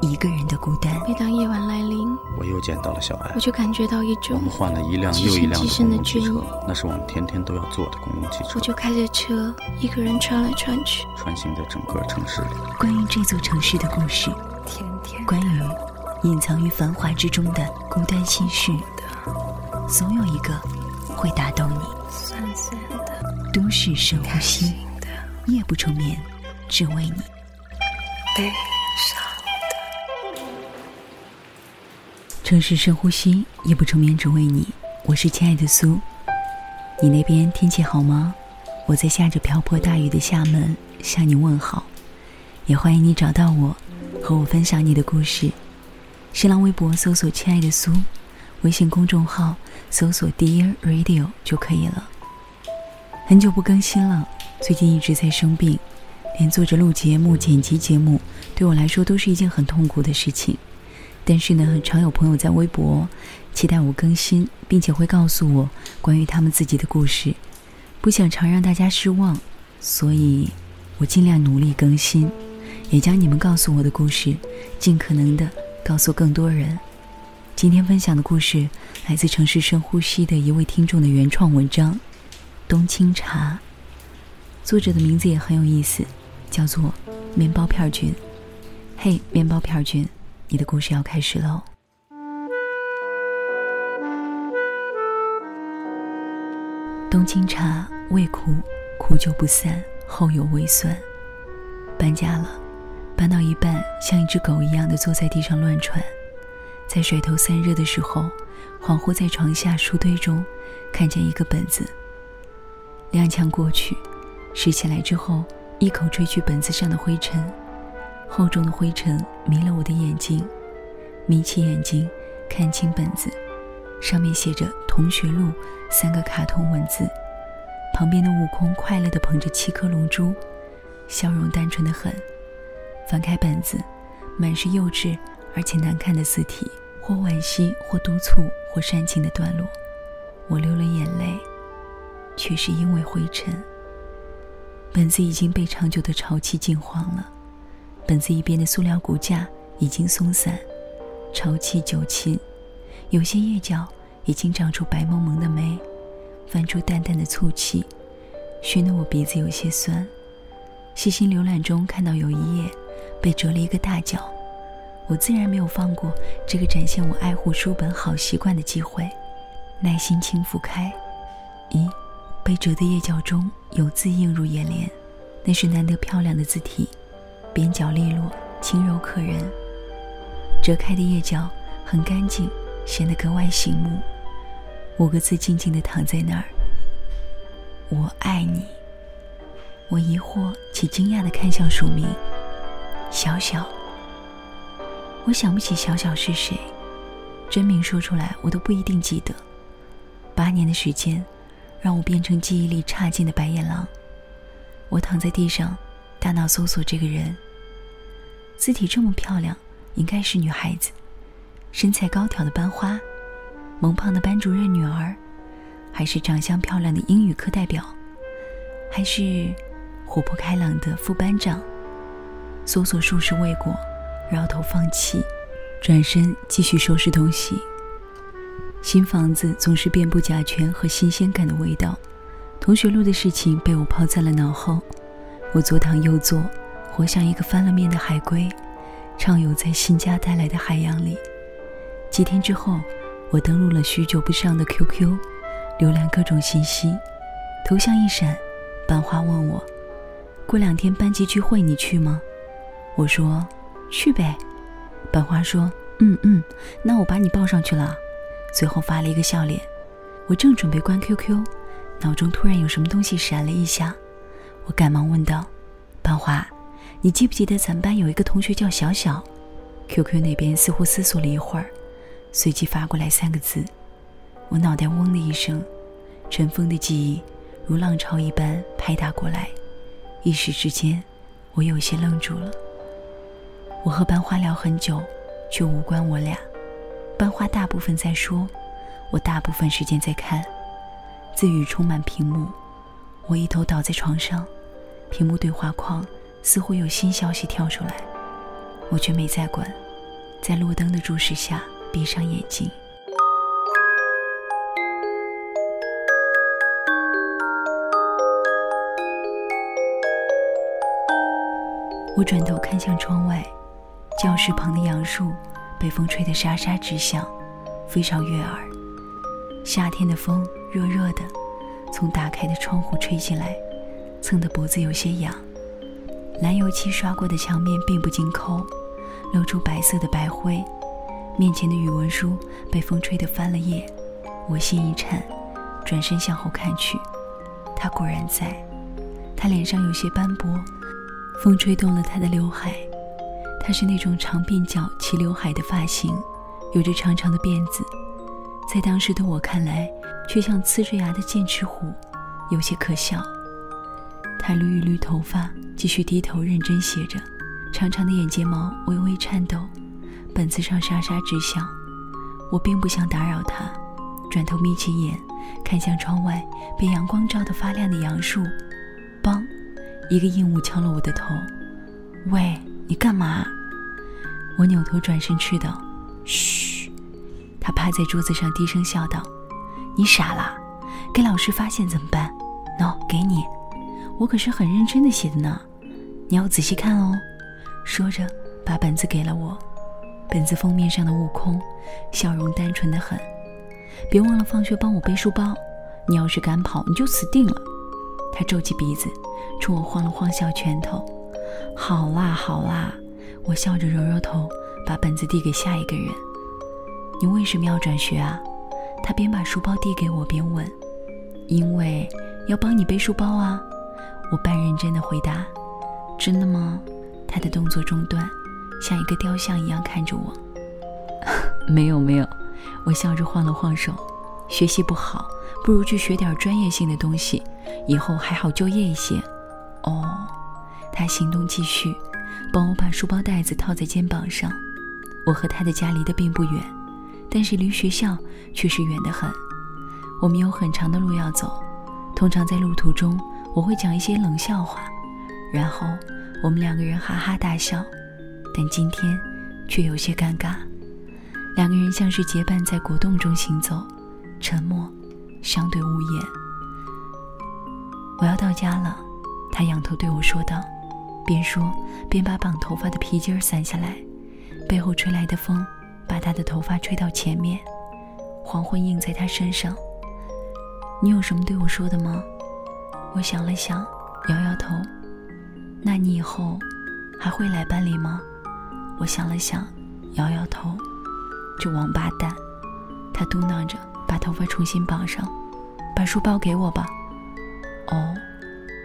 一个人的孤单。每当夜晚来临，我又见到了小艾我。就感觉到一种我们换了一辆又一辆的极深的公共汽车，那是我们天天都要坐的公共汽车我，就开着车，一个人穿来穿去。穿行在整个城市里。关于这座城市的故事，天天关于隐藏于繁华之中的孤单心事，总有一个会打动你。酸酸的，都市深呼吸，的，夜不成眠，只为你。悲城市深呼吸，夜不成眠，只为你。我是亲爱的苏，你那边天气好吗？我在下着瓢泼大雨的厦门向你问好，也欢迎你找到我，和我分享你的故事。新浪微博搜索“亲爱的苏”，微信公众号搜索 “Dear Radio” 就可以了。很久不更新了，最近一直在生病，连做着录节目、剪辑节目，对我来说都是一件很痛苦的事情。但是呢，常有朋友在微博期待我更新，并且会告诉我关于他们自己的故事，不想常让大家失望，所以我尽量努力更新，也将你们告诉我的故事尽可能的告诉更多人。今天分享的故事来自城市深呼吸的一位听众的原创文章《冬青茶》，作者的名字也很有意思，叫做面包片君。嘿，面包片君。你的故事要开始喽。冬青茶味苦，苦久不散，后有微酸。搬家了，搬到一半，像一只狗一样的坐在地上乱窜。在甩头散热的时候，恍惚在床下书堆中看见一个本子。踉跄过去，拾起来之后，一口吹去本子上的灰尘。厚重的灰尘迷了我的眼睛，眯起眼睛看清本子，上面写着“同学录”三个卡通文字，旁边的悟空快乐地捧着七颗龙珠，笑容单纯的很。翻开本子，满是幼稚而且难看的字体，或惋惜，或督促，或煽情的段落。我流了眼泪，却是因为灰尘。本子已经被长久的潮气浸黄了。本子一边的塑料骨架已经松散，潮气久侵，有些页角已经长出白蒙蒙的霉，泛出淡淡的醋气，熏得我鼻子有些酸。细心浏览中看到有一页被折了一个大角，我自然没有放过这个展现我爱护书本好习惯的机会，耐心轻抚开，咦，被折的页角中有字映入眼帘，那是难得漂亮的字体。边角利落，轻柔可人。折开的叶角很干净，显得格外醒目。五个字静静的躺在那儿。我爱你。我疑惑且惊讶的看向署名，小小。我想不起小小是谁，真名说出来我都不一定记得。八年的时间，让我变成记忆力差劲的白眼狼。我躺在地上。大脑搜索这个人，字体这么漂亮，应该是女孩子，身材高挑的班花，萌胖的班主任女儿，还是长相漂亮的英语课代表，还是活泼开朗的副班长？搜索数十未果，摇头放弃，转身继续收拾东西。新房子总是遍布甲醛和新鲜感的味道，同学录的事情被我抛在了脑后。我左躺右坐，活像一个翻了面的海龟，畅游在新家带来的海洋里。几天之后，我登录了许久不上的 QQ，浏览各种信息。头像一闪，班花问我：“过两天班级聚会你去吗？”我说：“去呗。”班花说：“嗯嗯，那我把你报上去了。”随后发了一个笑脸。我正准备关 QQ，脑中突然有什么东西闪了一下。我赶忙问道：“班花，你记不记得咱班有一个同学叫小小？”QQ 那边似乎思索了一会儿，随即发过来三个字。我脑袋嗡的一声，尘封的记忆如浪潮一般拍打过来，一时之间，我有些愣住了。我和班花聊很久，却无关我俩。班花大部分在说，我大部分时间在看，字语充满屏幕。我一头倒在床上，屏幕对话框似乎有新消息跳出来，我却没再管，在路灯的注视下闭上眼睛。我转头看向窗外，教室旁的杨树被风吹得沙沙直响，非常悦耳。夏天的风热热的，从打开的窗户吹进来，蹭得脖子有些痒。蓝油漆刷过的墙面并不经抠，露出白色的白灰。面前的语文书被风吹得翻了页，我心一颤，转身向后看去，他果然在。他脸上有些斑驳。风吹动了他的刘海，他是那种长鬓角齐刘海的发型，有着长长的辫子，在当时的我看来，却像呲着牙的剑齿虎，有些可笑。他捋一捋头发，继续低头认真写着，长长的眼睫毛微微颤抖，本子上沙沙直响。我并不想打扰他，转头眯起眼，看向窗外被阳光照得发亮的杨树，梆。一个硬物敲了我的头，喂，你干嘛？我扭头转身去道：“嘘。”他趴在桌子上低声笑道：“你傻啦？给老师发现怎么办？喏，给你，我可是很认真的写的呢，你要仔细看哦。”说着，把本子给了我。本子封面上的悟空，笑容单纯的很。别忘了放学帮我背书包，你要是敢跑，你就死定了。他皱起鼻子。冲我晃了晃小拳头，好啦好啦，我笑着揉揉头，把本子递给下一个人。你为什么要转学啊？他边把书包递给我边问。因为要帮你背书包啊，我半认真的回答。真的吗？他的动作中断，像一个雕像一样看着我。没有没有，我笑着晃了晃手。学习不好，不如去学点专业性的东西，以后还好就业一些。哦，他行动继续，帮我把书包带子套在肩膀上。我和他的家离得并不远，但是离学校却是远得很。我们有很长的路要走，通常在路途中我会讲一些冷笑话，然后我们两个人哈哈大笑。但今天却有些尴尬，两个人像是结伴在果冻中行走，沉默，相对无言。我要到家了。他仰头对我说道，边说边把绑头发的皮筋儿散下来，背后吹来的风把他的头发吹到前面，黄昏映在他身上。你有什么对我说的吗？我想了想，摇摇头。那你以后还会来班里吗？我想了想，摇摇头。这王八蛋，他嘟囔着，把头发重新绑上，把书包给我吧。哦。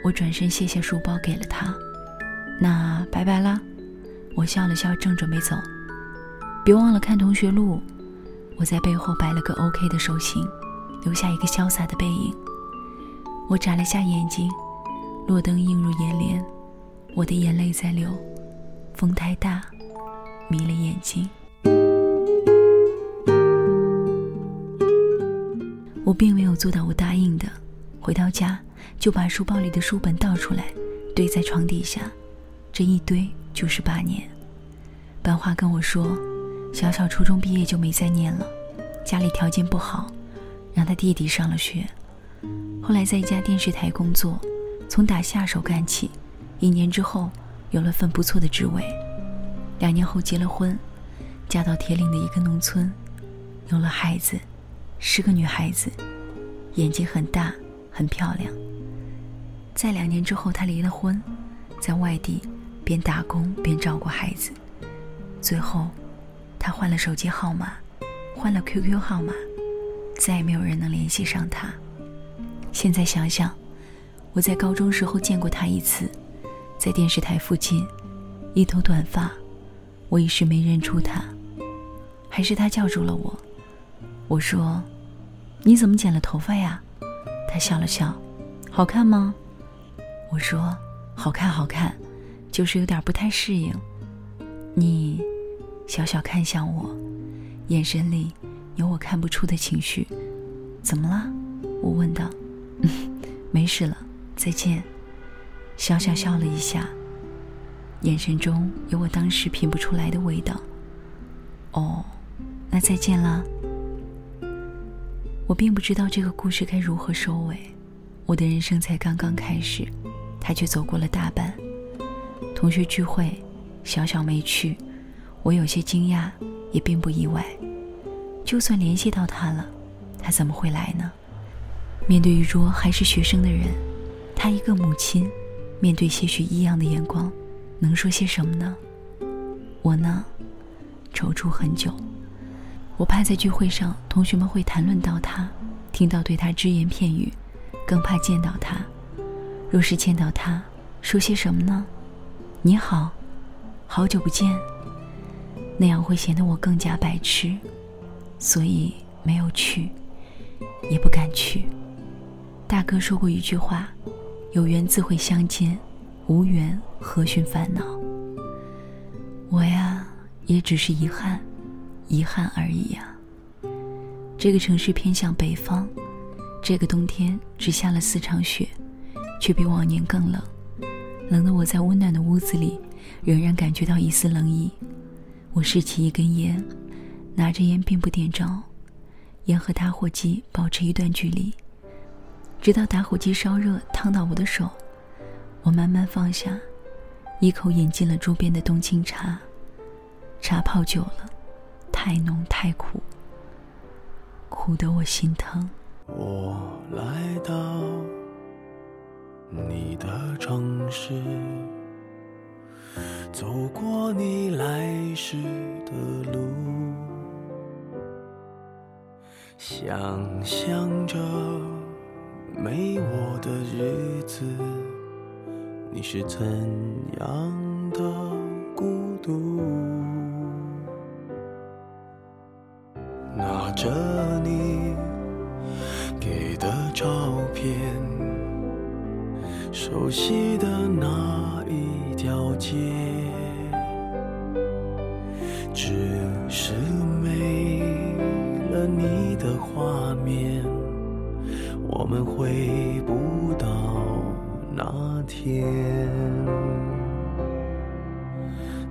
我转身谢谢书包给了他，那拜拜啦。我笑了笑，正准备走，别忘了看同学录。我在背后摆了个 OK 的手型，留下一个潇洒的背影。我眨了下眼睛，落灯映入眼帘，我的眼泪在流，风太大，迷了眼睛。我并没有做到我答应的，回到家。就把书包里的书本倒出来，堆在床底下，这一堆就是八年。班花跟我说，小小初中毕业就没再念了，家里条件不好，让他弟弟上了学。后来在一家电视台工作，从打下手干起，一年之后有了份不错的职位。两年后结了婚，嫁到铁岭的一个农村，有了孩子，是个女孩子，眼睛很大，很漂亮。在两年之后，他离了婚，在外地边打工边照顾孩子。最后，他换了手机号码，换了 QQ 号码，再也没有人能联系上他。现在想想，我在高中时候见过他一次，在电视台附近，一头短发，我一时没认出他，还是他叫住了我。我说：“你怎么剪了头发呀？”他笑了笑：“好看吗？”我说：“好看，好看，就是有点不太适应。你小小看向我，眼神里有我看不出的情绪。怎么了？我问道。嗯 没事了，再见。小小笑了一下，眼神中有我当时品不出来的味道。哦，那再见啦。我并不知道这个故事该如何收尾，我的人生才刚刚开始，他却走过了大半。同学聚会，小小没去，我有些惊讶，也并不意外。就算联系到他了，他怎么会来呢？面对一桌还是学生的人，他一个母亲，面对些许异样的眼光，能说些什么呢？我呢，踌躇很久。我怕在聚会上，同学们会谈论到他，听到对他只言片语，更怕见到他。若是见到他，说些什么呢？你好，好久不见。那样会显得我更加白痴，所以没有去，也不敢去。大哥说过一句话：“有缘自会相见，无缘何须烦恼。”我呀，也只是遗憾。遗憾而已呀。这个城市偏向北方，这个冬天只下了四场雪，却比往年更冷，冷得我在温暖的屋子里仍然感觉到一丝冷意。我拾起一根烟，拿着烟并不点着，烟和打火机保持一段距离，直到打火机烧热烫到我的手，我慢慢放下，一口饮尽了桌边的冬青茶，茶泡久了。太浓太苦，苦得我心疼。我来到你的城市，走过你来时的路，想象着没我的日子，你是怎样的？